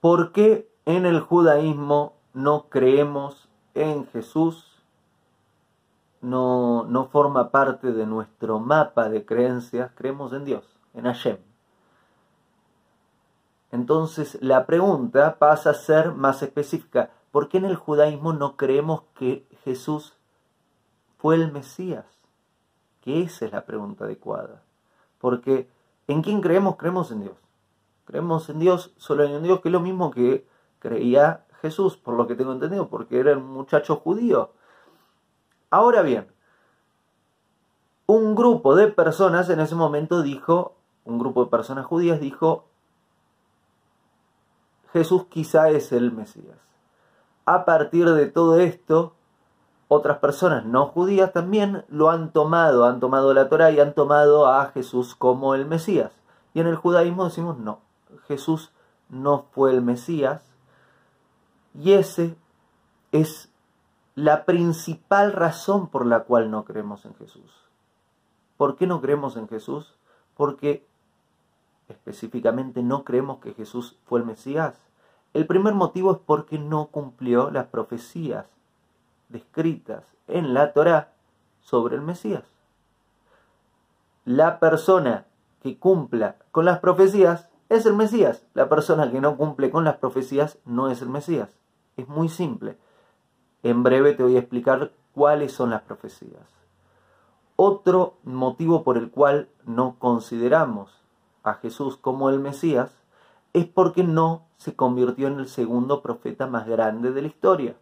¿Por qué en el judaísmo no creemos en Jesús? No, no forma parte de nuestro mapa de creencias, creemos en Dios, en Hashem. Entonces la pregunta pasa a ser más específica. ¿Por qué en el judaísmo no creemos que Jesús fue el Mesías? Que esa es la pregunta adecuada. Porque ¿en quién creemos? Creemos en Dios. Creemos en Dios, solo en Dios, que es lo mismo que creía Jesús, por lo que tengo entendido, porque era un muchacho judío. Ahora bien, un grupo de personas en ese momento dijo, un grupo de personas judías dijo, Jesús quizá es el Mesías. A partir de todo esto, otras personas no judías también lo han tomado, han tomado la Torah y han tomado a Jesús como el Mesías. Y en el judaísmo decimos no, Jesús no fue el Mesías. Y ese es la principal razón por la cual no creemos en Jesús. ¿Por qué no creemos en Jesús? Porque específicamente no creemos que Jesús fue el Mesías. El primer motivo es porque no cumplió las profecías descritas en la Torá sobre el Mesías. La persona que cumpla con las profecías es el Mesías. La persona que no cumple con las profecías no es el Mesías. Es muy simple. En breve te voy a explicar cuáles son las profecías. Otro motivo por el cual no consideramos a Jesús como el Mesías es porque no se convirtió en el segundo profeta más grande de la historia.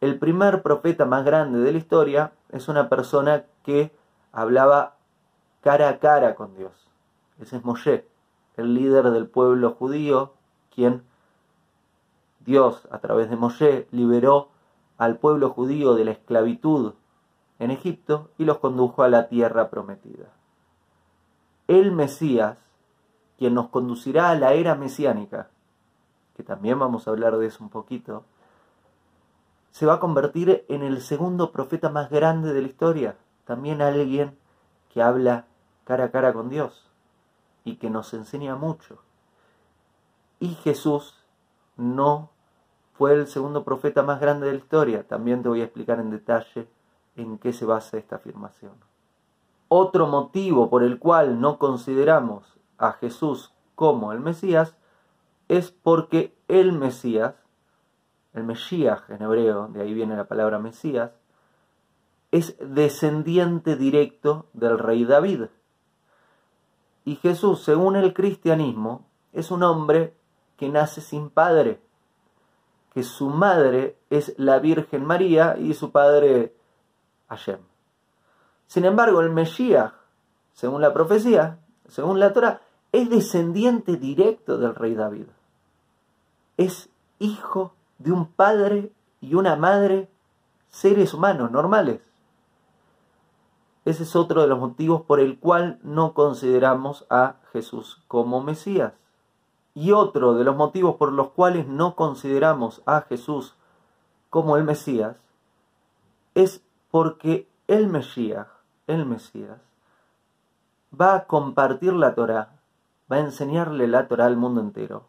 El primer profeta más grande de la historia es una persona que hablaba cara a cara con Dios. Ese es Moshe el líder del pueblo judío, quien Dios a través de Moshe liberó al pueblo judío de la esclavitud en Egipto y los condujo a la tierra prometida. El Mesías, quien nos conducirá a la era mesiánica, que también vamos a hablar de eso un poquito, se va a convertir en el segundo profeta más grande de la historia, también alguien que habla cara a cara con Dios y que nos enseña mucho. Y Jesús no fue el segundo profeta más grande de la historia. También te voy a explicar en detalle en qué se basa esta afirmación. Otro motivo por el cual no consideramos a Jesús como el Mesías es porque el Mesías, el Mesías en hebreo, de ahí viene la palabra Mesías, es descendiente directo del rey David. Y Jesús, según el cristianismo, es un hombre que nace sin padre, que su madre es la Virgen María y su padre Hashem. Sin embargo, el Mesías, según la profecía, según la Torah, es descendiente directo del rey David. Es hijo de un padre y una madre, seres humanos normales. Ese es otro de los motivos por el cual no consideramos a Jesús como Mesías. Y otro de los motivos por los cuales no consideramos a Jesús como el Mesías es porque el Mesías, el Mesías, va a compartir la Torah, va a enseñarle la Torah al mundo entero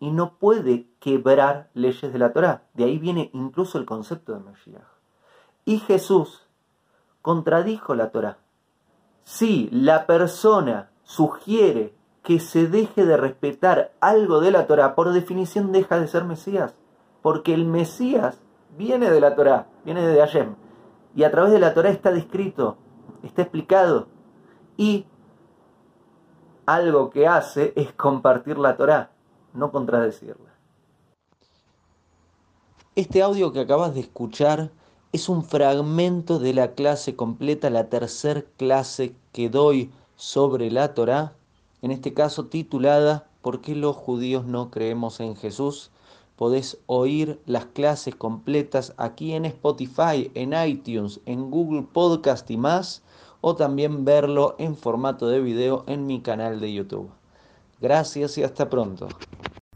y no puede quebrar leyes de la Torah. De ahí viene incluso el concepto de Mesías. Y Jesús contradijo la Torah. Si la persona sugiere que se deje de respetar algo de la Torah, por definición deja de ser Mesías, porque el Mesías viene de la Torah, viene de Hashem, y a través de la Torah está descrito, está explicado, y algo que hace es compartir la Torah, no contradecirla. Este audio que acabas de escuchar es un fragmento de la clase completa, la tercera clase que doy sobre la Torá, en este caso titulada ¿Por qué los judíos no creemos en Jesús? Podés oír las clases completas aquí en Spotify, en iTunes, en Google Podcast y más, o también verlo en formato de video en mi canal de YouTube. Gracias y hasta pronto.